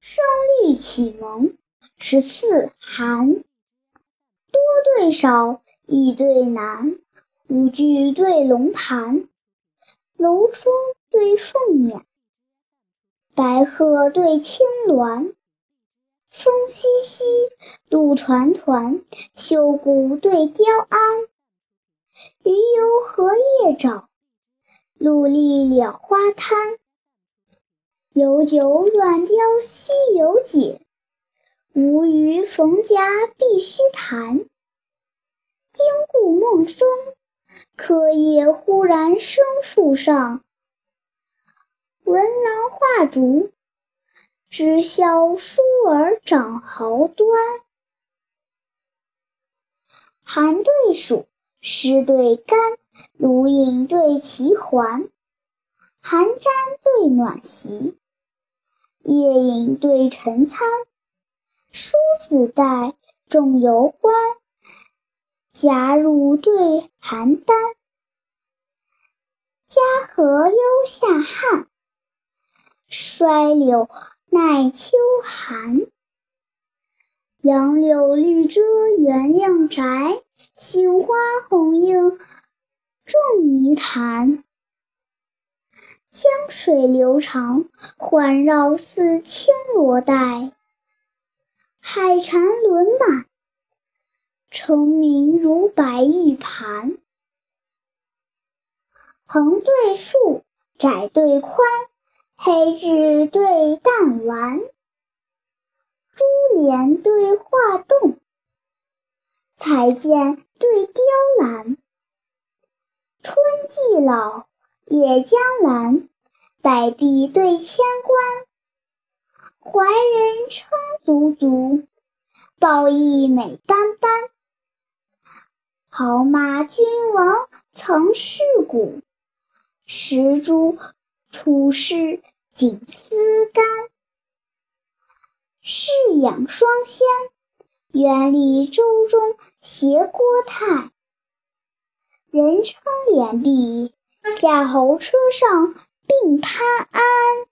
声律启蒙十四寒，多对少，易对难。五句对龙盘，楼窗对凤眼，白鹤对青鸾。风淅淅，露团团，秋谷对雕鞍。鱼游荷叶沼，陆离鸟花滩。有酒乱雕西游解，无鱼逢甲必须弹。丁固孟松，柯叶忽然生树上。闻郎画竹，知晓疏儿长毫端。寒对暑，湿对干，炉影对奇环。寒毡对暖席。夜饮对晨餐，梳子带仲由观，夹襦对邯郸。嘉禾忧夏汉，衰柳耐秋寒。杨柳绿遮原酿宅，杏花红映仲尼潭。江水流长，环绕似青罗带；海蟾轮满，澄明如白玉盘。横对竖，窄对宽，黑纸对淡蓝，珠帘对画栋，彩笺对雕栏。春既老。野江南，百璧对千关。怀人称足足，抱义美斑斑。好马君王曾是古，石柱出世锦丝干。士养双仙，园里舟中携郭泰。人称连璧。小猴车上病瘫安。